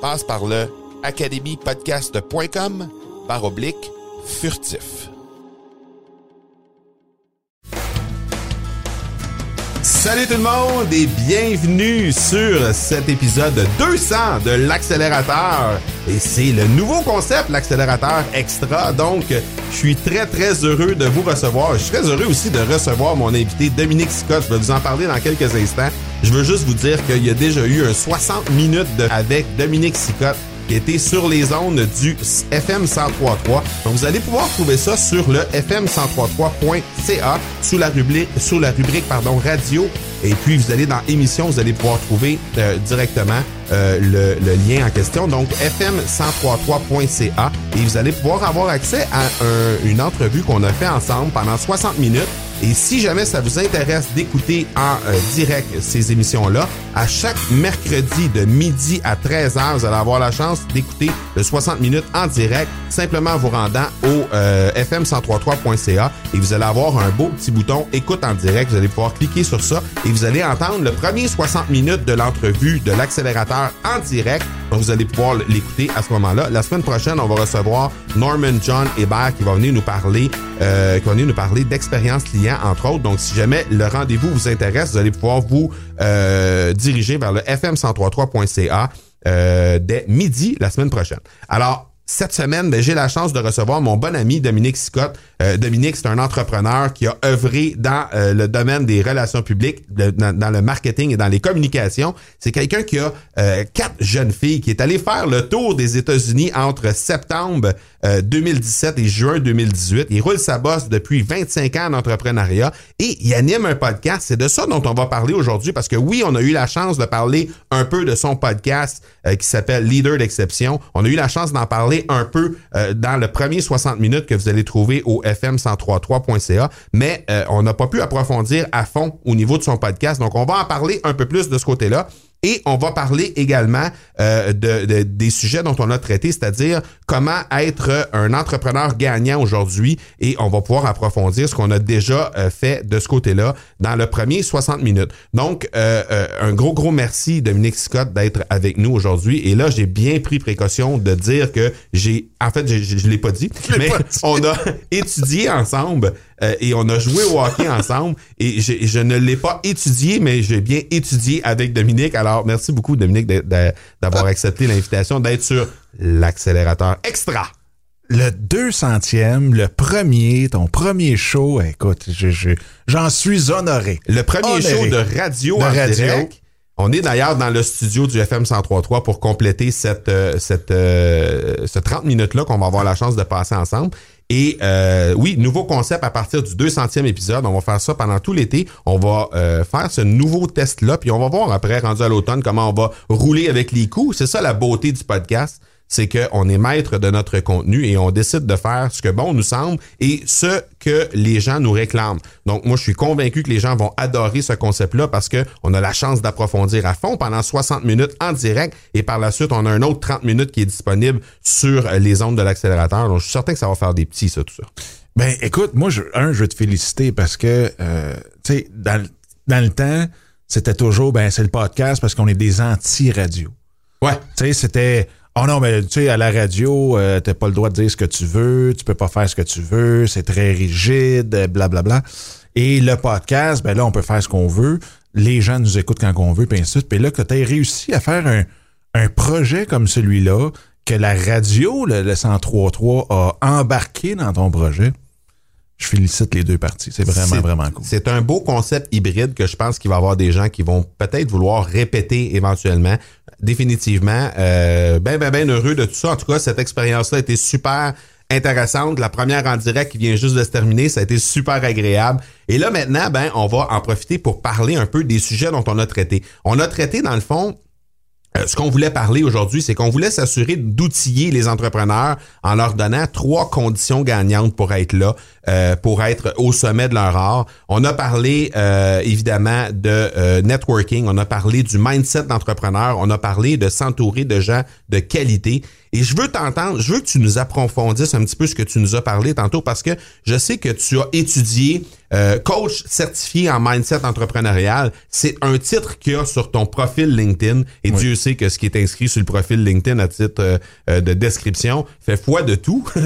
Passe par le academypodcast.com par oblique furtif. Salut tout le monde et bienvenue sur cet épisode 200 de l'accélérateur. Et c'est le nouveau concept, l'accélérateur extra. Donc, je suis très très heureux de vous recevoir. Je suis très heureux aussi de recevoir mon invité Dominique Scott. Je vais vous en parler dans quelques instants. Je veux juste vous dire qu'il y a déjà eu un 60 minutes avec Dominique Sicotte qui était sur les ondes du FM 1033. Donc vous allez pouvoir trouver ça sur le fm1033.ca sous la rubrique sous la rubrique pardon radio. Et puis vous allez dans émission, vous allez pouvoir trouver euh, directement euh, le, lien en question. Donc fm1033.ca et vous allez pouvoir avoir accès à un, une entrevue qu'on a fait ensemble pendant 60 minutes et si jamais ça vous intéresse d'écouter en euh, direct ces émissions-là, à chaque mercredi de midi à 13h, vous allez avoir la chance d'écouter le 60 minutes en direct, simplement en vous rendant au euh, fm1033.ca et vous allez avoir un beau petit bouton écoute en direct. Vous allez pouvoir cliquer sur ça et vous allez entendre le premier 60 minutes de l'entrevue de l'accélérateur en direct. Donc, vous allez pouvoir l'écouter à ce moment-là. La semaine prochaine, on va recevoir Norman John Hébert qui va venir nous parler, euh, qui va venir nous parler d'expérience client entre autres. Donc, si jamais le rendez-vous vous intéresse, vous allez pouvoir vous euh, diriger vers le fm1033.ca euh, dès midi la semaine prochaine. Alors, cette semaine, ben, j'ai la chance de recevoir mon bon ami Dominique Scott. Euh, Dominique, c'est un entrepreneur qui a œuvré dans euh, le domaine des relations publiques, dans, le marketing et dans les communications. C'est quelqu'un qui a euh, quatre jeunes filles, qui est allé faire le tour des États-Unis entre septembre 2017 et juin 2018. Il roule sa bosse depuis 25 ans en entrepreneuriat et il anime un podcast. C'est de ça dont on va parler aujourd'hui parce que oui, on a eu la chance de parler un peu de son podcast qui s'appelle Leader d'exception. On a eu la chance d'en parler un peu euh, dans le premier 60 minutes que vous allez trouver au fm1033.ca, mais euh, on n'a pas pu approfondir à fond au niveau de son podcast. Donc, on va en parler un peu plus de ce côté-là. Et on va parler également euh, de, de, des sujets dont on a traité, c'est-à-dire comment être un entrepreneur gagnant aujourd'hui. Et on va pouvoir approfondir ce qu'on a déjà euh, fait de ce côté-là dans le premier 60 minutes. Donc, euh, euh, un gros, gros merci, Dominique Scott, d'être avec nous aujourd'hui. Et là, j'ai bien pris précaution de dire que j'ai... En fait, je ne l'ai pas dit, mais on a étudié ensemble euh, et on a joué au hockey ensemble. Et je, je ne l'ai pas étudié, mais j'ai bien étudié avec Dominique. Alors, merci beaucoup, Dominique, d'avoir accepté l'invitation d'être sur l'accélérateur extra. Le 200e, le premier, ton premier show, écoute, j'en je, je, suis honoré. Le premier honoré. show de radio de en radio. direct. On est d'ailleurs dans le studio du FM 1033 pour compléter cette, euh, cette, euh, ce 30 minutes-là qu'on va avoir la chance de passer ensemble. Et euh, oui, nouveau concept à partir du 200e épisode. On va faire ça pendant tout l'été. On va euh, faire ce nouveau test-là, puis on va voir après, rendu à l'automne, comment on va rouler avec les coups. C'est ça la beauté du podcast c'est qu'on est maître de notre contenu et on décide de faire ce que bon nous semble et ce que les gens nous réclament. Donc moi, je suis convaincu que les gens vont adorer ce concept-là parce que on a la chance d'approfondir à fond pendant 60 minutes en direct et par la suite, on a un autre 30 minutes qui est disponible sur les ondes de l'accélérateur. Donc je suis certain que ça va faire des petits, ça, tout ça. Ben écoute, moi, je, un, je veux te féliciter parce que, euh, tu sais, dans, dans le temps, c'était toujours, ben, c'est le podcast parce qu'on est des anti-radio. Ouais. Tu sais, c'était. Oh non, mais tu sais, à la radio, euh, t'as pas le droit de dire ce que tu veux, tu peux pas faire ce que tu veux, c'est très rigide, blablabla. Bla, bla. Et le podcast, ben là, on peut faire ce qu'on veut. Les gens nous écoutent quand on veut, puis ainsi de suite. Puis là, que tu réussi à faire un, un projet comme celui-là, que la radio, le, le 103.3, a embarqué dans ton projet, je félicite les deux parties. C'est vraiment, vraiment cool. C'est un beau concept hybride que je pense qu'il va y avoir des gens qui vont peut-être vouloir répéter éventuellement. Définitivement, euh, ben, ben, ben heureux de tout ça. En tout cas, cette expérience-là a été super intéressante. La première en direct qui vient juste de se terminer, ça a été super agréable. Et là, maintenant, ben, on va en profiter pour parler un peu des sujets dont on a traité. On a traité, dans le fond, euh, ce qu'on voulait parler aujourd'hui, c'est qu'on voulait s'assurer d'outiller les entrepreneurs en leur donnant trois conditions gagnantes pour être là, euh, pour être au sommet de leur art. On a parlé euh, évidemment de networking, on a parlé du mindset d'entrepreneur, on a parlé de s'entourer de gens de qualité. Et je veux t'entendre, je veux que tu nous approfondisses un petit peu ce que tu nous as parlé tantôt parce que je sais que tu as étudié euh, coach certifié en mindset entrepreneurial. C'est un titre qu'il y a sur ton profil LinkedIn et Dieu sait que ce qui est inscrit sur le profil LinkedIn à titre euh, euh, de description fait foi de tout.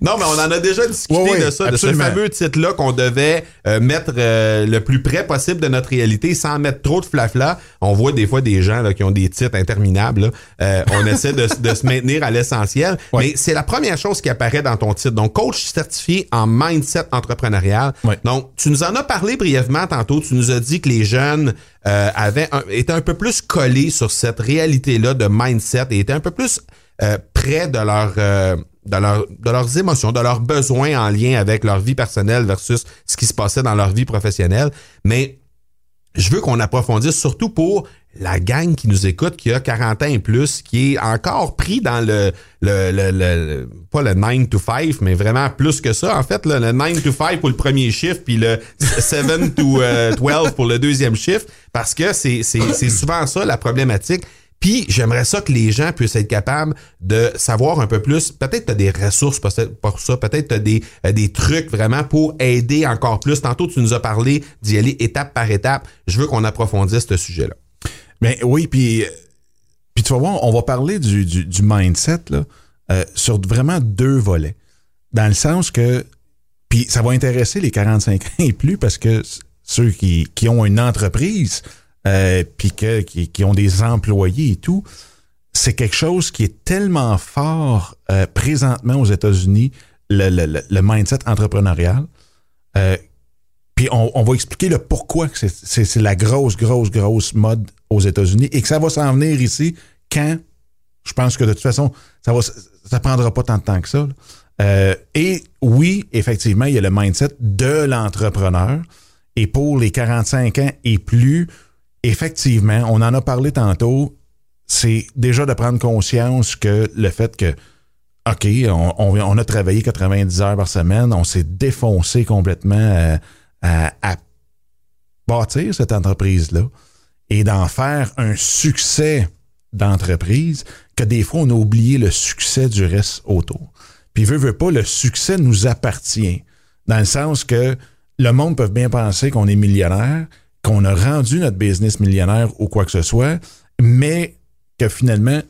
non, mais on en a déjà discuté de ça, de ce fameux titre-là qu'on devait mettre le plus près possible de notre réalité sans mettre trop de flafla. On voit des fois des gens là, qui ont des titres interminables. on essaie de, se maintenir à l'essentiel. Mais c'est la première chose qui apparaît dans ton titre. Donc, coach certifié en mindset entrepreneurial. Donc, tu nous en as parlé brièvement tantôt. Tu nous as dit que les jeunes euh, avaient étaient un peu plus collés sur cette réalité-là de mindset et étaient un peu plus euh, de. Euh, de, de leurs émotions, de leurs besoins en lien avec leur vie personnelle versus ce qui se passait dans leur vie professionnelle. Mais je veux qu'on approfondisse surtout pour la gang qui nous écoute, qui a 40 ans et plus, qui est encore pris dans le, le, le, pas le 9 to 5, mais vraiment plus que ça. En fait, le 9 to 5 pour le premier chiffre, puis le 7 to 12 euh, pour le deuxième chiffre, parce que c'est souvent ça la problématique. Puis j'aimerais ça que les gens puissent être capables de savoir un peu plus. Peut-être tu as des ressources pour ça, peut-être tu as des, euh, des trucs vraiment pour aider encore plus. Tantôt, tu nous as parlé d'y aller étape par étape. Je veux qu'on approfondisse ce sujet-là. Mais oui, puis, puis tu vas voir, on va parler du, du, mindset là, euh, sur vraiment deux volets. Dans le sens que, puis ça va intéresser les 45 ans et plus parce que ceux qui, qui ont une entreprise, euh, puis qui, qui, ont des employés et tout, c'est quelque chose qui est tellement fort euh, présentement aux États-Unis, le, le, le, mindset entrepreneurial, euh, puis on, va expliquer le pourquoi c'est la grosse, grosse, grosse mode aux États-Unis et que ça va s'en venir ici quand je pense que de toute façon, ça va ça prendra pas tant de temps que ça. Euh, et oui, effectivement, il y a le mindset de l'entrepreneur. Et pour les 45 ans et plus, effectivement, on en a parlé tantôt, c'est déjà de prendre conscience que le fait que, OK, on, a travaillé 90 heures par semaine, on s'est défoncé complètement euh, à, bâtir cette entreprise-là et d'en faire un succès d'entreprise que des fois on a oublié le succès du reste autour. Puis veut, veut pas, le succès nous appartient. Dans le sens que le monde peut bien penser qu'on est millionnaire, qu'on a rendu notre business millionnaire ou quoi que ce soit, mais que finalement,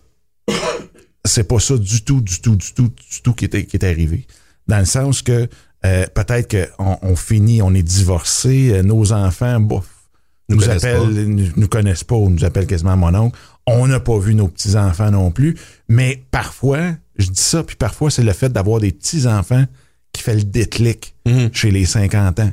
c'est pas ça du tout, du tout, du tout, du tout qui est, qui est arrivé. Dans le sens que euh, peut-être qu'on on finit, on est divorcé, euh, nos enfants, bof, nous, nous appellent, nous, nous, connaissent pas ou nous appellent quasiment mon oncle. On n'a pas vu nos petits-enfants non plus. Mais parfois, je dis ça, puis parfois, c'est le fait d'avoir des petits-enfants qui fait le déclic mhm. chez les 50 ans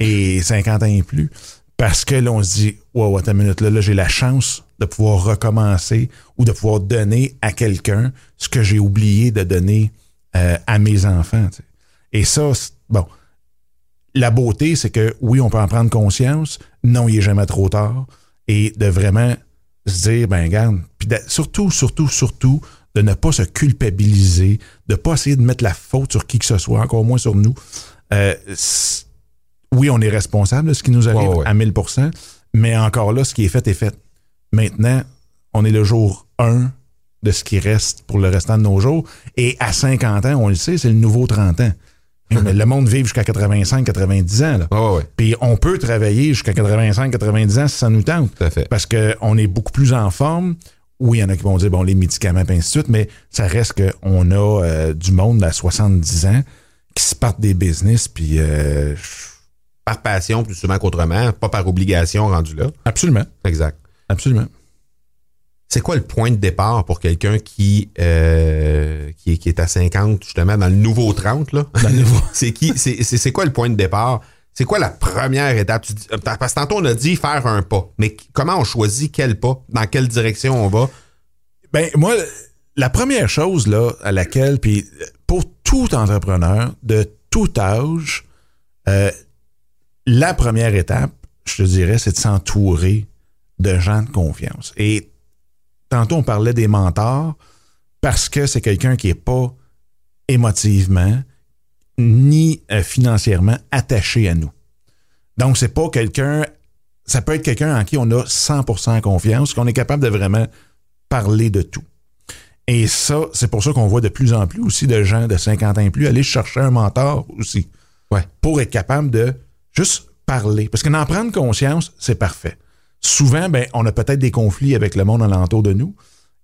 et 50 ans et plus. Parce que là, on se dit, wow, attends une minute, là, là j'ai la chance de pouvoir recommencer ou de pouvoir donner à quelqu'un ce que j'ai oublié de donner euh, à mes enfants. Et ça, bon, la beauté, c'est que oui, on peut en prendre conscience. Non, il est jamais trop tard. Et de vraiment se dire, ben, regarde, puis surtout, surtout, surtout, de ne pas se culpabiliser, de ne pas essayer de mettre la faute sur qui que ce soit, encore moins sur nous. Euh, oui, on est responsable de ce qui nous arrive à 1000% mais encore là, ce qui est fait est fait. Maintenant, on est le jour 1 de ce qui reste pour le restant de nos jours. Et à 50 ans, on le sait, c'est le nouveau 30 ans. le monde vit jusqu'à 85, 90 ans. Là. Ouais. Puis on peut travailler jusqu'à 85, 90 ans si ça nous tente. Tout à fait. Parce qu'on est beaucoup plus en forme. Oui, il y en a qui vont dire, bon, les médicaments, et ainsi de suite, mais ça reste qu'on a euh, du monde à 70 ans qui se partent des business, puis... euh, Par passion plus souvent qu'autrement, pas par obligation rendu là. absolument, Exact. absolument. C'est quoi le point de départ pour quelqu'un qui, euh, qui, est- qui est à 50, justement, dans le nouveau 30, là? Dans le nouveau- c'est qui, c'est, c'est, c'est quoi le point de départ? C'est quoi la première étape? Tu dis- parce que tantôt, on a dit faire un pas. Mais comment on choisit quel pas? Dans quelle direction on va? Ben, moi, la première chose là, à laquelle, puis pour tout entrepreneur de tout âge, euh, la première étape, je te dirais, c'est de s'entourer de gens de confiance. Et tantôt, on parlait des mentors parce que c'est quelqu'un qui n'est pas émotivement ni euh, financièrement attaché à nous. Donc, c'est pas quelqu'un. Ça peut être quelqu'un en qui on a 100% confiance, qu'on est capable de vraiment parler de tout. Et ça, c'est pour ça qu'on voit de plus en plus aussi de gens de 50 ans et plus aller chercher un mentor aussi. Ouais. Pour être capable de juste parler. Parce que d'en prendre conscience, c'est parfait. Souvent, ben, on a peut-être des conflits avec le monde alentour de nous.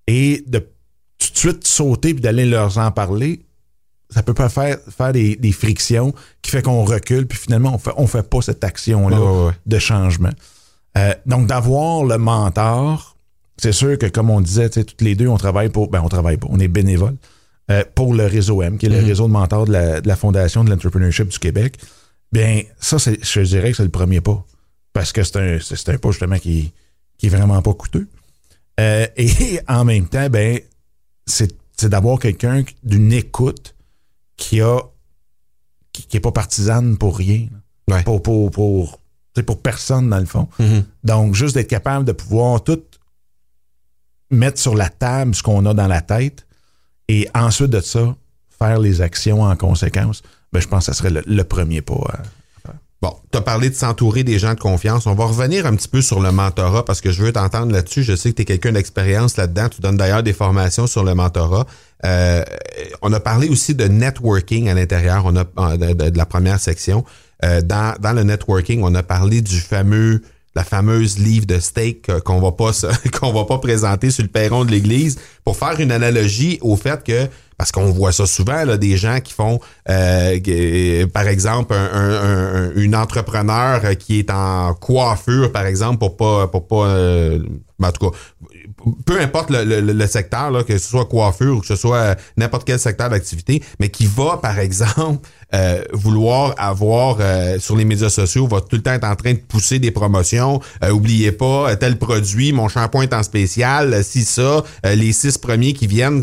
Et de tout de suite sauter puis d'aller leur en parler, ça peut pas faire, faire des, des frictions qui fait qu'on recule, puis finalement, on fait, on fait pas cette action-là ouais, de changement. Euh, donc, d'avoir le mentor, c'est sûr que, comme on disait, tu sais, toutes les deux, on travaille pour. Ben, on travaille pas, on est bénévole euh, pour le réseau M, qui est le réseau de mentors de la, de la Fondation de l'entrepreneurship du Québec. Bien, ça, c'est, je dirais que c'est le premier pas. Parce que c'est un, un pas, justement, qui, qui est vraiment pas coûteux. Euh, et en même temps, ben, c'est, c'est d'avoir quelqu'un d'une écoute qui a qui, qui est pas partisane pour rien. Ouais. Pour, pour, pour, personne, dans le fond. Donc, juste d'être capable de pouvoir tout mettre sur la table ce qu'on a dans la tête et ensuite de ça, faire les actions en conséquence, ben, je pense que ça serait le, premier pas. à- Bon, tu as parlé de s'entourer des gens de confiance. On va revenir un petit peu sur le mentorat parce que je veux t'entendre là-dessus. Je sais que tu es quelqu'un d'expérience là-dedans. Tu donnes d'ailleurs des formations sur le mentorat. Euh, on a parlé aussi de networking à l'intérieur on a, euh, de, la première section. Euh, dans, dans le networking, on a parlé du fameux la fameuse livre de steak qu'on va pas qu'on va pas présenter sur le perron de l'église pour faire une analogie au fait que parce qu'on voit ça souvent là, des gens qui font euh, que- par exemple un, un- un- une entrepreneur euh, qui est en coiffure par exemple pour pas pour pas euh, en tout cas peu importe le, secteur, là, que ce soit coiffure ou que ce soit euh, n'importe quel secteur d'activité, mais qui va, par exemple, euh, vouloir avoir euh, sur les médias sociaux, va tout le temps être en train de pousser des promotions. Euh, oubliez pas, tel produit, mon shampoing est en spécial, si ça, les six premiers qui viennent,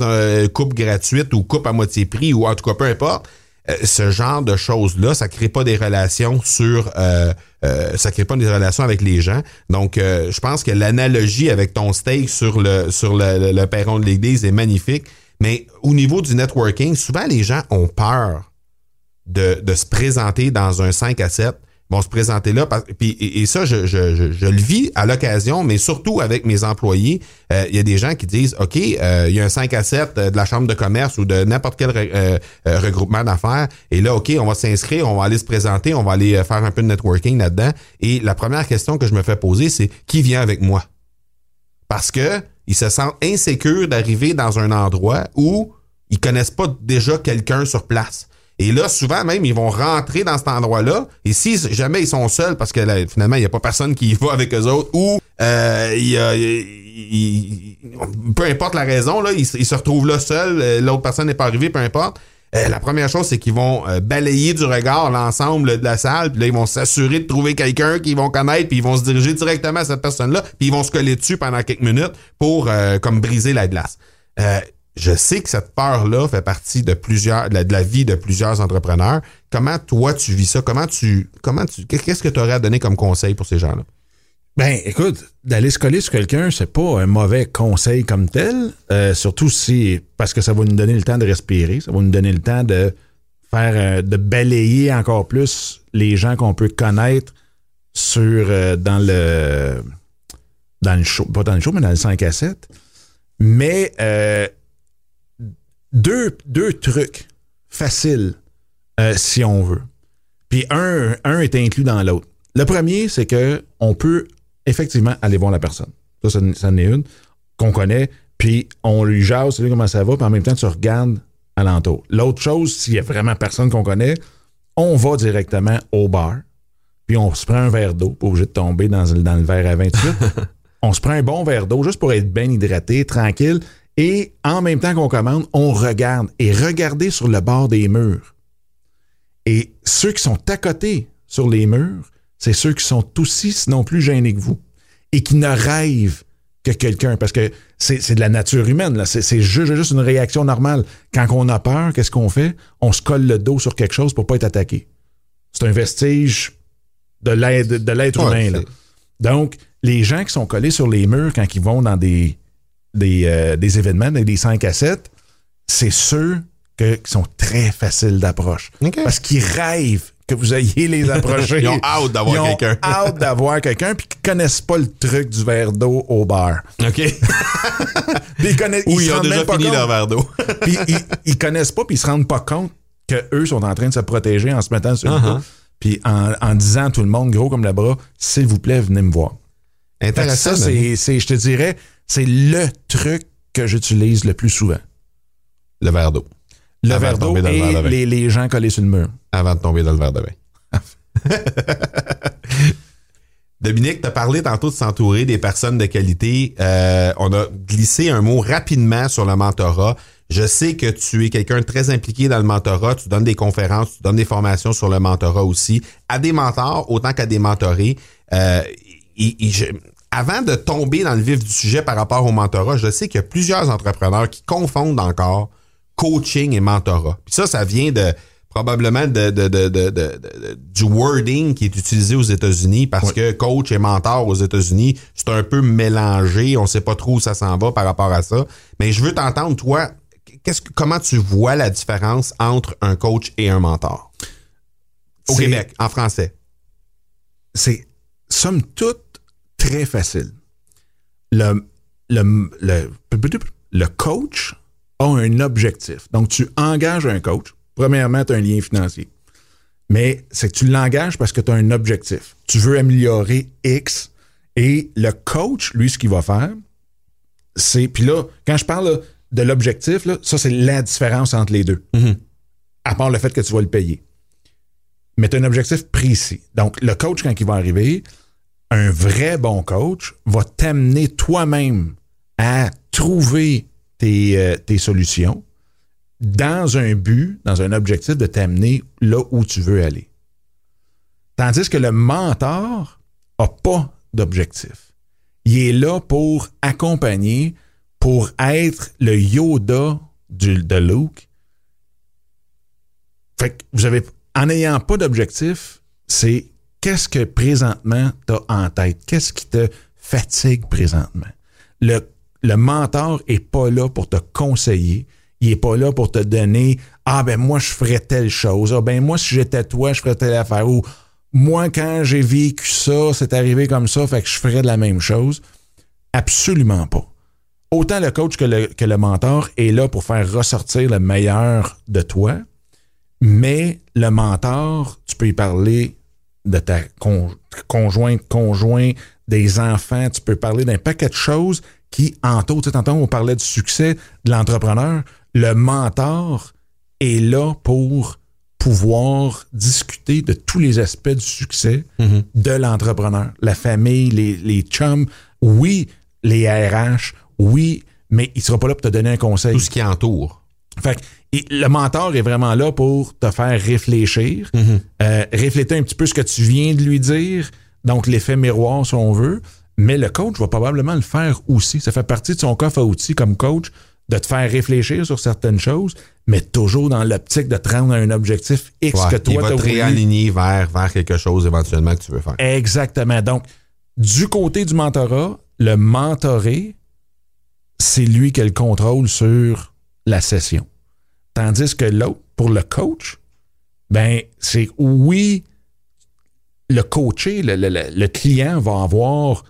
coupe gratuite ou coupe à moitié prix, ou en tout cas, peu importe. Euh, ce genre de choses-là, ça crée pas des relations sur euh, euh, ça crée pas des relations avec les gens. Donc, euh, je pense que l'analogie avec ton steak sur le sur le, le- le perron de l'église est magnifique. Mais au niveau du networking, souvent les gens ont peur de, de se présenter dans un 5 à 7 vont se présenter là. puis, et, et ça, je, je, je, je le vis à l'occasion, mais surtout avec mes employés. Euh, Il y a des gens qui disent, OK, euh, il y a un 5 à 7 euh, de la chambre de commerce ou de n'importe quel euh, regroupement d'affaires. Et là, OK, on va s'inscrire, on va aller se présenter, on va aller faire un peu de networking là-dedans. Et la première question que je me fais poser, c'est qui vient avec moi? Parce que ils se sentent insécures d'arriver dans un endroit où ils connaissent pas déjà quelqu'un sur place. Et là, souvent même, ils vont rentrer dans cet endroit-là. Et si jamais ils sont seuls, parce que finalement, il n'y a pas personne qui y va avec eux autres, ou euh, y a- peu importe la raison, là, ils, se- ils se retrouvent là seuls, euh, l'autre personne n'est pas arrivée, peu importe. Euh, la première chose, c'est qu'ils vont euh, balayer du regard l'ensemble de la salle, puis là, ils vont s'assurer de trouver quelqu'un qu'ils vont connaître, puis ils vont se diriger directement à cette personne-là, puis ils vont se coller dessus pendant quelques minutes pour euh, comme briser la glace. Je sais que cette peur-là fait partie de plusieurs de la, vie de plusieurs entrepreneurs. Comment toi tu vis ça? Comment tu comment tu qu'est-ce que tu aurais à donner comme conseil pour ces gens-là? Ben, écoute, d'aller se coller sur quelqu'un, c'est pas un mauvais conseil comme tel. euh, surtout si, parce que ça va nous donner le temps de respirer, ça va nous donner le temps de faire, euh, de balayer encore plus les gens qu'on peut connaître sur, euh, dans le, dans le show, pas dans le show, mais dans le 5 à 7. Mais, deux, deux trucs faciles euh, si on veut. Puis un, un est inclus dans l'autre. Le premier, c'est que on peut effectivement aller voir la personne. Ça, ça, ça en est une qu'on connaît, puis on lui jase, salut comment ça va, puis en même temps, tu regardes alentour. L'autre chose, s'il y a vraiment personne qu'on connaît, on va directement au bar, puis on se prend un verre d'eau, pas obligé de tomber dans, dans le verre à 28. on se prend un bon verre d'eau juste pour être bien hydraté, tranquille, et en même temps qu'on commande, on regarde. Et regardez sur le bord des murs. Et ceux qui sont à côté sur les murs, c'est ceux qui sont aussi, sinon plus gênés que vous, et qui ne rêvent que quelqu'un, parce que c'est de la nature humaine, là. C'est juste, juste une réaction normale. Quand on a peur, qu'est-ce qu'on fait? On se colle le dos sur quelque chose pour pas être attaqué. C'est un vestige de l'être humain. Là. Donc, les gens qui sont collés sur les murs quand ils vont dans des, des, euh, des événements, des 5 à 7, c'est ceux que, qui sont très faciles d'approche. Parce qu'ils rêvent que vous ayez les approcher. Ils ont hâte d'avoir quelqu'un. hâte d'avoir quelqu'un, puis qu'ils connaissent pas le truc du verre d'eau au bar. OK. ils connaissent, Ou ils, ont déjà fini leur verre d'eau. puis ils, ils, connaissent pas, puis ils se rendent pas compte qu'eux sont en train de se protéger en se mettant sur le uh-huh. puis en, en, disant à tout le monde, gros comme le bras, s'il vous plaît, venez me voir. Intéressant. Ça, c'est, je te dirais, c'est le truc que j'utilise le plus souvent. Le verre d'eau. Le verre d'eau et les, les, gens collés sur le mur. Avant de tomber dans le verre de vin. Dominique, tu as parlé tantôt de s'entourer des personnes de qualité. Euh, on a glissé un mot rapidement sur le mentorat. Je sais que tu es quelqu'un de très impliqué dans le mentorat. Tu donnes des conférences, tu donnes des formations sur le mentorat aussi. À des mentors, autant qu'à des mentorés. Euh, avant de tomber dans le vif du sujet par rapport au mentorat, je sais qu'il y a plusieurs entrepreneurs qui confondent encore coaching et mentorat. Puis ça, ça vient de probablement de, de, de, du wording qui est utilisé aux États-Unis parce que coach et mentor aux États-Unis, c'est un peu mélangé. On sait pas trop où ça s'en va par rapport à ça. Mais je veux t'entendre, toi, qu'est-ce que, comment tu vois la différence entre un coach et un mentor? Au Québec, en français. C'est, somme toute, très facile. Le, le, le, le coach a un objectif. Donc, tu engages un coach. Premièrement, tu as un lien financier. Mais c'est que tu l'engages parce que tu as un objectif. Tu veux améliorer X. Et le coach, lui, ce qu'il va faire, c'est. Puis là, quand je parle de l'objectif, ça, c'est la différence entre les deux. Mm-hmm. À part le fait que tu vas le payer. Mais tu as un objectif précis. Donc, le coach, quand il va arriver, un vrai bon coach va t'amener toi-même à trouver euh, tes, solutions dans un but, dans un objectif de t'amener là où tu veux aller. Tandis que le mentor n'a pas d'objectif. Il est là pour accompagner, pour être le Yoda de Luke. Fait que vous avez, en n'ayant pas d'objectif, c'est qu'est-ce que présentement tu as en tête? Qu'est-ce qui te fatigue présentement? Le mentor est pas là pour te conseiller. Il est pas là pour te donner Ah ben moi je ferais telle chose. Ah ben moi si j'étais toi, je ferais telle affaire. Ou moi quand j'ai vécu ça, c'est arrivé comme ça, fait que je ferais de la même chose. Absolument pas. Autant le coach que le, que le mentor est là pour faire ressortir le meilleur de toi, mais le mentor, tu peux y parler de ta conjointe, conjoint, des enfants, tu peux parler d'un paquet de choses qui, entre autres, tantôt on parlait du succès de l'entrepreneur, le mentor est là pour pouvoir discuter de tous les aspects du succès mm-hmm. de l'entrepreneur. La famille, les, les chums, oui, les RH, oui, mais il sera pas là pour te donner un conseil. Tout ce qui entoure. Fait le mentor est vraiment là pour te faire réfléchir, mm-hmm. euh, réfléchir un petit peu ce que tu viens de lui dire, donc l'effet miroir si on veut, mais le coach va probablement le faire aussi. Ça fait partie de son coffre à outils comme coach de te faire réfléchir sur certaines choses, mais toujours dans l'optique de te rendre à un objectif X que toi, tu va te réaligner vers, vers quelque chose éventuellement que tu veux faire. Exactement. Donc, du côté du mentorat, le mentoré, c'est lui qui a le contrôle sur la session. Tandis que l'autre, pour le coach, ben, c'est oui, le coaché, le, le, le client va avoir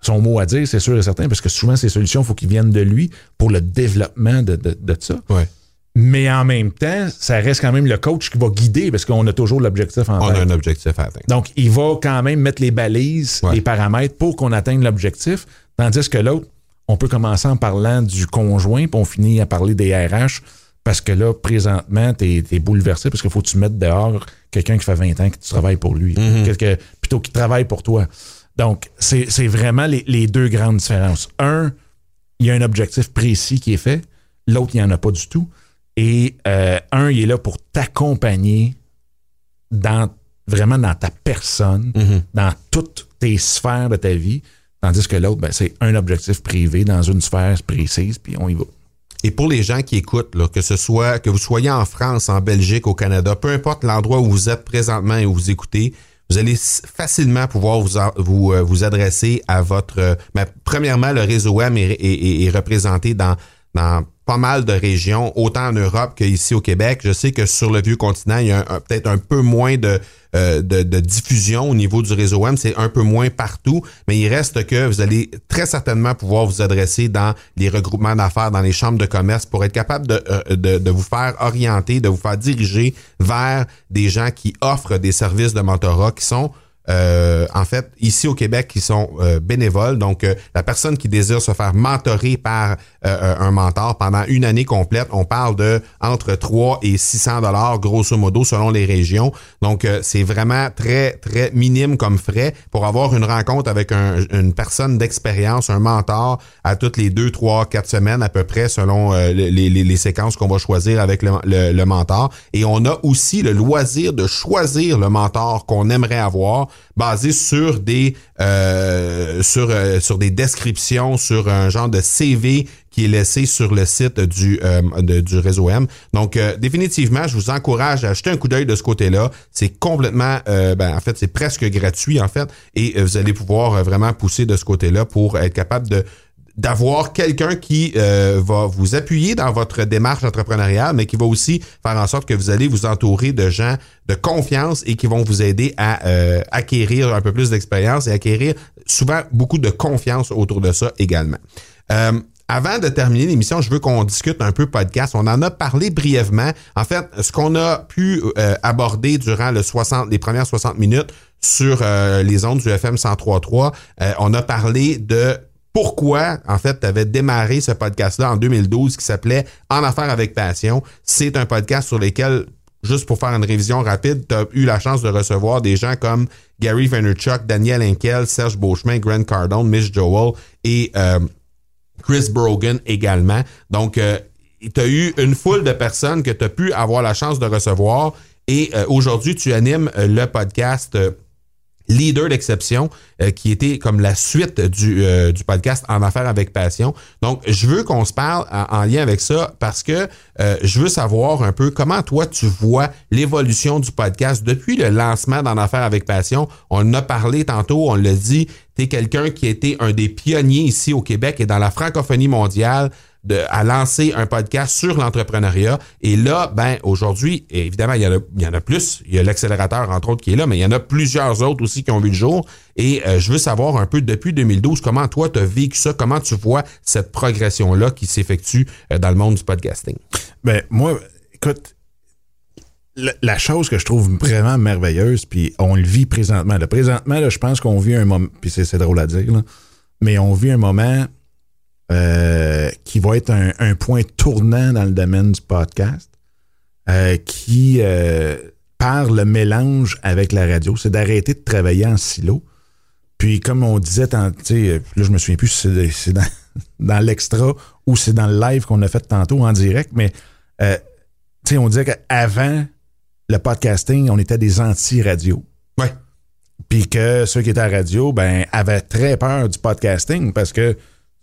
son mot à dire, c'est sûr et certain, parce que souvent, ces solutions, il faut qu'ils viennent de lui pour le développement de, de, ça. Ouais. Mais en même temps, ça reste quand même le coach qui va guider parce qu'on a toujours l'objectif en On tête. a un objectif à atteindre. Donc, il va quand même mettre les balises, Ouais. les paramètres pour qu'on atteigne l'objectif. Tandis que l'autre, on peut commencer en parlant du conjoint, puis on finit à parler des RH, parce que là, présentement, tu es, bouleversé parce qu'il faut que tu mettes dehors quelqu'un qui fait 20 ans que tu travailles pour lui, Quelque- plutôt qu'il travaille pour toi. Donc, c'est vraiment les, les deux grandes différences. Un, il y a un objectif précis qui est fait, l'autre, il n'y en a pas du tout. Et euh, un, il est là pour t'accompagner dans vraiment dans ta personne, dans toutes tes sphères de ta vie, tandis que l'autre, ben, c'est un objectif privé dans une sphère précise, puis on y va. Et pour les gens qui écoutent, là, que ce soit que vous soyez en France, en Belgique, au Canada, peu importe l'endroit où vous êtes présentement et où vous écoutez, vous allez facilement pouvoir vous vous, euh, vous adresser à votre. euh, ben, premièrement, le réseau M est, est- est- est représenté dans dans pas mal de régions, autant en Europe qu'ici au Québec. Je sais que sur le vieux continent, il y a peut-être un peu moins de, euh, de, de diffusion au niveau du réseau M. C'est un peu moins partout, mais il reste que vous allez très certainement pouvoir vous adresser dans les regroupements d'affaires, dans les chambres de commerce pour être capable de, euh, de, de vous faire orienter, de vous faire diriger vers des gens qui offrent des services de mentorat qui sont euh, en fait, ici au Québec, qui sont euh, bénévoles. Donc, euh, la personne qui désire se faire mentorer par euh, un mentor pendant une année complète, on parle de entre 3 et 600 dollars, grosso modo, selon les régions. Donc, euh, c'est vraiment très, très minime comme frais pour avoir une rencontre avec un- une personne d'expérience, un mentor, à toutes les deux, trois, quatre semaines à peu près, selon euh, les, les- les séquences qu'on va choisir avec le- le mentor. Et on a aussi le loisir de choisir le mentor qu'on aimerait avoir basé sur des euh, sur euh, sur des descriptions, sur un genre de CV qui est laissé sur le site du euh, du réseau M. Donc définitivement, je vous encourage à jeter un coup d'œil de ce côté-là. C'est complètement ben, en fait, c'est presque gratuit en fait et vous allez pouvoir vraiment pousser de ce côté-là pour être capable de d'avoir quelqu'un qui euh, va vous appuyer dans votre démarche entrepreneuriale, mais qui va aussi faire en sorte que vous allez vous entourer de gens de confiance et qui vont vous aider à euh, acquérir un peu plus d'expérience et acquérir souvent beaucoup de confiance autour de ça également. Euh, avant de terminer l'émission, je veux qu'on discute un peu podcast. On en a parlé brièvement. En fait, ce qu'on a pu euh, aborder durant le 60, les premières 60 minutes sur euh, les ondes du FM 103.3, euh, on a parlé de pourquoi, en fait, tu avais démarré ce podcast-là en 2012 qui s'appelait En affaires avec passion. C'est un podcast sur lequel, juste pour faire une révision rapide, tu as eu la chance de recevoir des gens comme Gary Vaynerchuk, Daniel Henkel, Serge Beauchemin, Grant Cardone, Miss Joel et euh, Chris Brogan également. Donc, euh, tu as eu une foule de personnes que tu as pu avoir la chance de recevoir et euh, aujourd'hui, tu animes le podcast. Leader d'exception, euh, qui était comme la suite du, euh, du podcast En affaires avec passion. Donc, je veux qu'on se parle en, en lien avec ça parce que euh, je veux savoir un peu comment toi tu vois l'évolution du podcast depuis le lancement d'En affaires avec passion. On en a parlé tantôt, on l'a dit, tu es quelqu'un qui a été un des pionniers ici au Québec et dans la francophonie mondiale à lancer un podcast sur l'entrepreneuriat. Et là, ben, aujourd'hui, évidemment, il y, en a, plus. Il y a l'accélérateur, entre autres, qui est là, mais il y en a plusieurs autres aussi qui ont vu le jour. Et euh, je veux savoir un peu depuis 2012, comment toi, tu as vécu ça, comment tu vois cette progression-là qui s'effectue euh, dans le monde du podcasting? Ben, moi, écoute, la, chose que je trouve vraiment merveilleuse, puis on le vit présentement. Présentement, là, je pense qu'on vit un moment, puis c'est drôle à dire, là, mais on vit un moment euh, qui va être un, un point tournant dans le domaine du podcast, euh, qui euh, par le mélange avec la radio, c'est d'arrêter de travailler en silo. Puis comme on disait, tant- sais, là je me souviens plus si c'est dans, dans l'extra ou c'est dans le live qu'on a fait tantôt en direct, mais euh, on disait qu'avant le podcasting, on était des anti-radio. Ouais. Puis que ceux qui étaient à la radio, ben, avaient très peur du podcasting parce que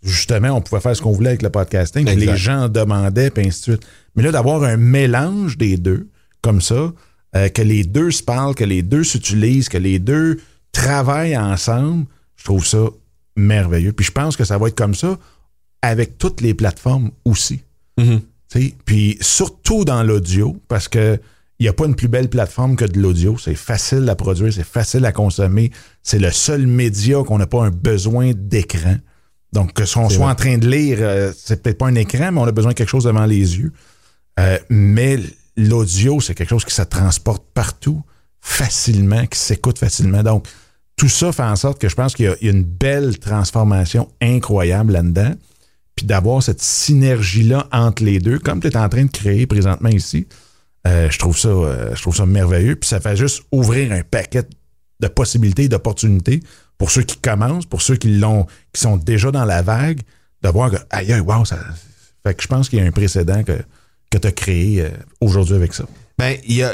justement, on pouvait faire ce qu'on voulait avec le podcasting. puis. Les gens demandaient, puis ainsi de suite. Mais là, d'avoir un mélange des deux, comme ça, euh, que les deux se parlent, que les deux s'utilisent, que les deux travaillent ensemble, je trouve ça merveilleux. Puis je pense que ça va être comme ça avec toutes les plateformes aussi. Sais, Puis surtout dans l'audio, parce que il n'y a pas une plus belle plateforme que de l'audio. C'est facile à produire, c'est facile à consommer. C'est le seul média qu'on n'a pas un besoin d'écran. Donc, que si on soit vrai. en train de lire, euh, c'est peut-être pas un écran, mais on a besoin de quelque chose devant les yeux. Euh, mais l'audio, c'est quelque chose qui se transporte partout facilement, qui s'écoute facilement. Donc, tout ça fait en sorte que je pense qu'il y, a une belle transformation incroyable là-dedans. Puis d'avoir cette synergie-là entre les deux, comme tu es en train de créer présentement ici, euh, je, trouve ça, euh, je trouve ça merveilleux. Puis ça fait juste ouvrir un paquet de possibilités, d'opportunités pour ceux qui commencent, pour ceux qui l'ont, qui sont déjà dans la vague, de voir que, aïe, wow, ça. Fait que je pense qu'il y a un précédent que, que tu as créé euh, aujourd'hui avec ça. Ben, il y a,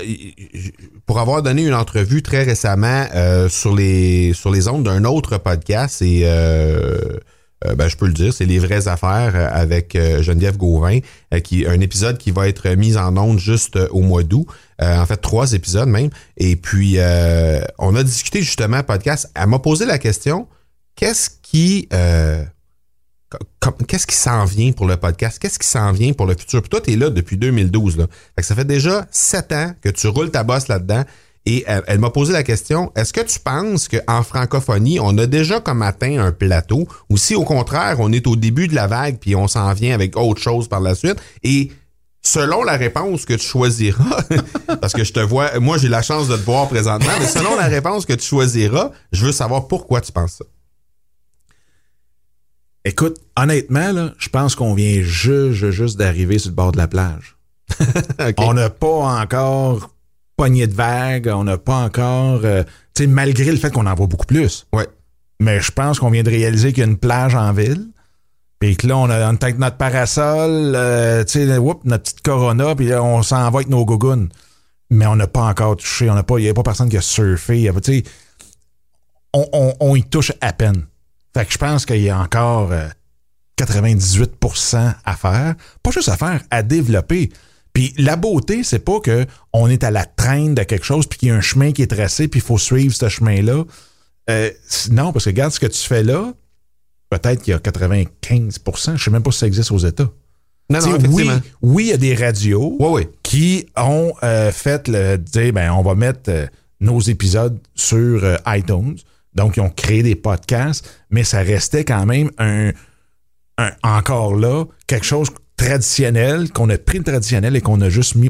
pour avoir donné une entrevue très récemment euh, sur les sur les ondes d'un autre podcast, et ben, je peux le dire, c'est les vraies affaires avec Geneviève Gauvin, qui un épisode qui va être mis en ondes juste au mois d'août. en fait, trois épisodes même. Et puis, on a discuté justement podcast. Elle m'a posé la question qu'est-ce qui qu'est-ce qui s'en vient pour le podcast? Qu'est-ce qui s'en vient pour le futur? Puis toi, tu es là depuis 2012. Là. ça fait déjà sept ans que tu roules ta bosse là-dedans. Et elle, m'a posé la question, est-ce que tu penses qu'en francophonie, on a déjà comme atteint un plateau ou si au contraire, on est au début de la vague puis on s'en vient avec autre chose par la suite? Et selon la réponse que tu choisiras, parce que je te vois, moi j'ai la chance de te voir présentement, mais selon la réponse que tu choisiras, je veux savoir pourquoi tu penses ça. Écoute, honnêtement, là, je pense qu'on vient juste, juste d'arriver sur le bord de la plage. On n'a pas encore pogné de vagues, on n'a pas encore. Euh, tu sais, malgré le fait qu'on en voit beaucoup plus. Ouais. Mais je pense qu'on vient de réaliser qu'il y a une plage en ville. Puis que là, on a notre parasol, euh, tu sais, notre petite corona, puis on s'en va avec nos gougounes. Mais on n'a pas encore touché, on n'a pas, il n'y a pas personne qui a surfé. Tu sais, on, on, on y touche à peine. Fait que je pense qu'il y a encore 98% euh, à faire. Pas juste à faire, à développer. Puis la beauté, c'est pas que on est à la traîne de quelque chose puis qu'il y a un chemin qui est tracé puis il faut suivre ce chemin-là. Euh, non, parce que regarde ce que tu fais là. Peut-être qu'il y a 95% Je sais même pas si ça existe aux États. Non, non, oui, oui, il y a des radios qui ont euh, fait le dire ben on va mettre nos épisodes sur iTunes. Donc, ils ont créé des podcasts, mais ça restait quand même un, encore là, quelque chose traditionnel, qu'on a pris le traditionnel et qu'on a juste mis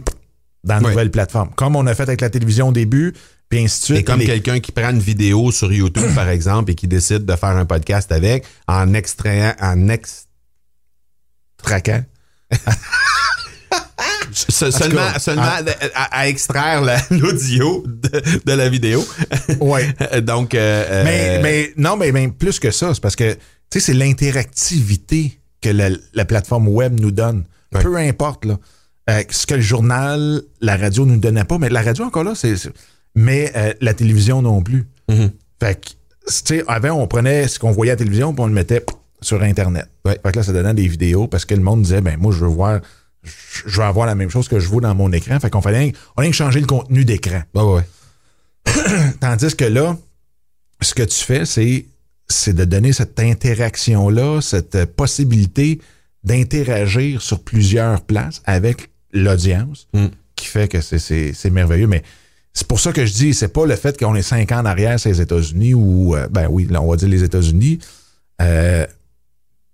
dans la nouvelle plateforme. Comme on a fait avec la télévision au début, puis ainsi de suite. Et comme quelqu'un qui prend une vidéo sur YouTube, par exemple, et qui décide de faire un podcast avec, en extrayant, en extraquant. seulement seulement à, extraire l'audio de, la vidéo. Ouais. Donc. Euh, mais, euh, mais non, mais, plus que ça, c'est parce que tu sais, c'est l'interactivité que la, plateforme web nous donne. Peu importe là, euh, ce que le journal, la radio nous donnait pas, mais la radio encore là, c'est mais la télévision non plus. Mm-hmm. Fait que tu sais, avant on prenait ce qu'on voyait à la télévision puis on le mettait sur internet. Fait que là ça donnait des vidéos parce que le monde disait ben moi je veux voir je vais avoir la même chose que je vois dans mon écran. Fait qu'on fallait, on a changer le contenu d'écran. ouais. Tandis que là, ce que tu fais, c'est, c'est de donner cette interaction-là, cette possibilité d'interagir sur plusieurs places avec l'audience, mm. qui fait que c'est, merveilleux. Mais c'est pour ça que je dis, c'est pas le fait qu'on est cinq ans en arrière, c'est les États-Unis, ou, euh, ben oui, là, on va dire les États-Unis, euh,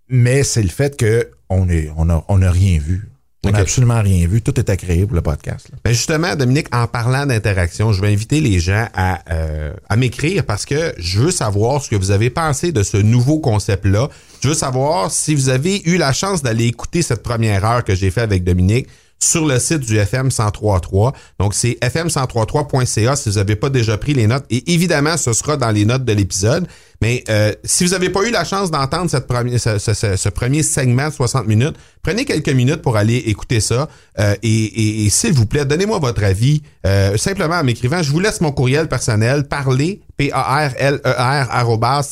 mais c'est le fait qu'on on a, on a rien vu. On n'a absolument rien vu. Tout est à créer pour le podcast. Ben justement, Dominique, en parlant d'interaction, je vais inviter les gens à, euh, à m'écrire parce que je veux savoir ce que vous avez pensé de ce nouveau concept-là. Je veux savoir si vous avez eu la chance d'aller écouter cette première heure que j'ai fait avec Dominique sur le site du FM 1033. Donc, c'est fm1033.ca si vous n'avez pas déjà pris les notes. Et évidemment, ce sera dans les notes de l'épisode. Mais euh, si vous n'avez pas eu la chance d'entendre cette première, ce, premier segment de 60 minutes, prenez quelques minutes pour aller écouter ça. Euh, et, s'il vous plaît, donnez-moi votre avis euh, simplement en m'écrivant. Je vous laisse mon courriel personnel, parler, P-A-R-L-E-R,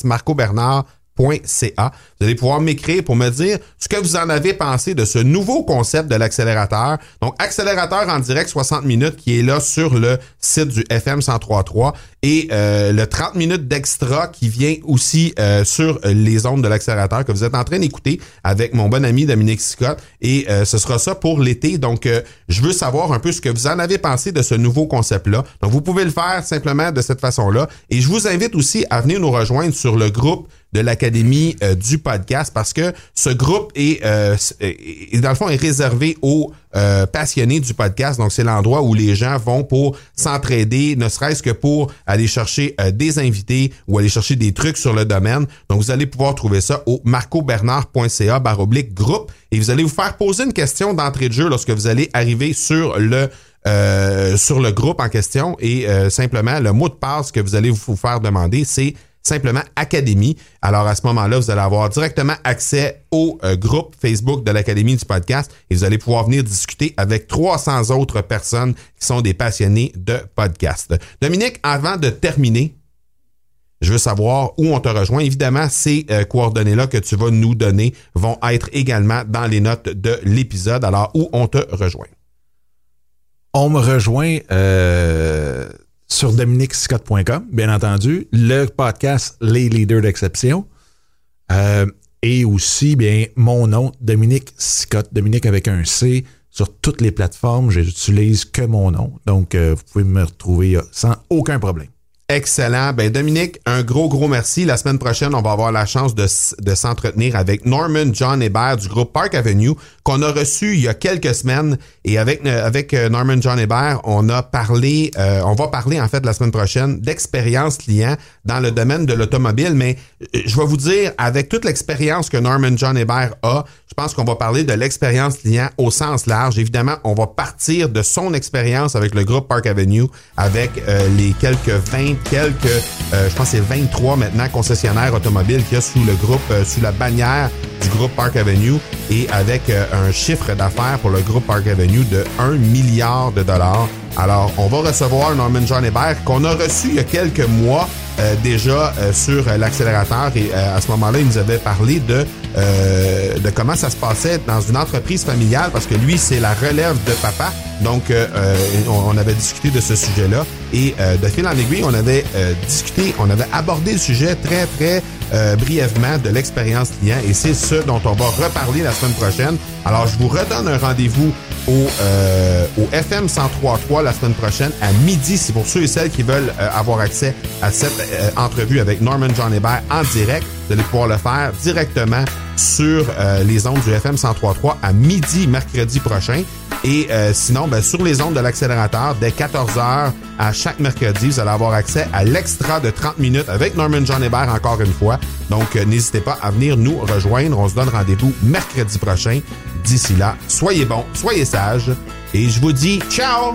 Marco Bernard .ca. Vous allez pouvoir m'écrire pour me dire ce que vous en avez pensé de ce nouveau concept de l'accélérateur. Donc, accélérateur en direct 60 minutes qui est là sur le site du FM 1033 et euh, le 30 minutes d'extra qui vient aussi euh, sur les ondes de l'accélérateur que vous êtes en train d'écouter avec mon bon ami Dominique Scott. Et euh, ce sera ça pour l'été. Donc, je veux savoir un peu ce que vous en avez pensé de ce nouveau concept-là. Donc, vous pouvez le faire simplement de cette façon-là. Et je vous invite aussi à venir nous rejoindre sur le groupe de l'Académie du podcast parce que ce groupe est, dans le fond, est réservé aux euh, passionnés du podcast. Donc, c'est l'endroit où les gens vont pour s'entraider, ne serait-ce que pour aller chercher euh, des invités ou aller chercher des trucs sur le domaine. Donc, vous allez pouvoir trouver ça au marcobernard.ca baroblique groupe et vous allez vous faire poser une question d'entrée de jeu lorsque vous allez arriver sur le euh, sur le groupe en question et simplement le mot de passe que vous allez vous faire demander, c'est simplement Académie. Alors à ce moment-là, vous allez avoir directement accès au euh, groupe Facebook de l'Académie du podcast et vous allez pouvoir venir discuter avec 300 autres personnes qui sont des passionnés de podcast. Dominique, avant de terminer, je veux savoir où on te rejoint. Évidemment, ces euh, coordonnées-là que tu vas nous donner vont être également dans les notes de l'épisode. Alors, où on te rejoint? On me rejoint euh, sur dominicscott.com, bien entendu, le podcast Les Leaders d'Exception. Euh, et aussi, bien, mon nom, Dominique Scott, Dominique avec un C, sur toutes les plateformes. Je n'utilise que mon nom. Donc, euh, vous pouvez me retrouver sans aucun problème. Excellent. Ben Dominique, un gros, gros merci. La semaine prochaine, on va avoir la chance de, de s'entretenir avec Norman John Hébert du groupe Park Avenue qu'on a reçu il y a quelques semaines. Et avec, euh, avec euh, Norman John Hébert, on a parlé, euh, on va parler en fait la semaine prochaine d'expérience client dans le domaine de l'automobile. Mais je vais vous dire, avec toute l'expérience que Norman John Hébert a, je pense qu'on va parler de l'expérience client au sens large. Évidemment, on va partir de son expérience avec le groupe Park Avenue, avec les quelques 20 quelques, euh, je pense c'est 23 maintenant concessionnaires automobiles qu'il y a sous le groupe, euh, sous la bannière du groupe Park Avenue et avec euh, un chiffre d'affaires pour le groupe Park Avenue de 1 milliard de dollars. Alors, on va recevoir Norman John Hébert qu'on a reçu il y a quelques mois déjà sur l'accélérateur et à ce moment-là, il nous avait parlé de, de comment ça se passait dans une entreprise familiale parce que lui, c'est la relève de papa. Donc, on, avait discuté de ce sujet-là et de fil en aiguille, on avait discuté, on avait abordé le sujet très, très euh, brièvement de l'expérience client et c'est ce dont on va reparler la semaine prochaine. Alors, je vous redonne un rendez-vous au, euh, au FM 103.3 la semaine prochaine à midi. C'est pour ceux et celles qui veulent euh, avoir accès à cette euh, entrevue avec Norman John Hébert en direct. Vous allez pouvoir le faire directement sur euh, les ondes du FM 103.3 à midi mercredi prochain. Et euh, sinon, ben, sur les ondes de l'accélérateur, dès 14h à chaque mercredi, vous allez avoir accès à l'extra de 30 minutes avec Norman John Hébert encore une fois. Donc, euh, n'hésitez pas à venir nous rejoindre. On se donne rendez-vous mercredi prochain. D'ici là, soyez bons, soyez sages et je vous dis ciao!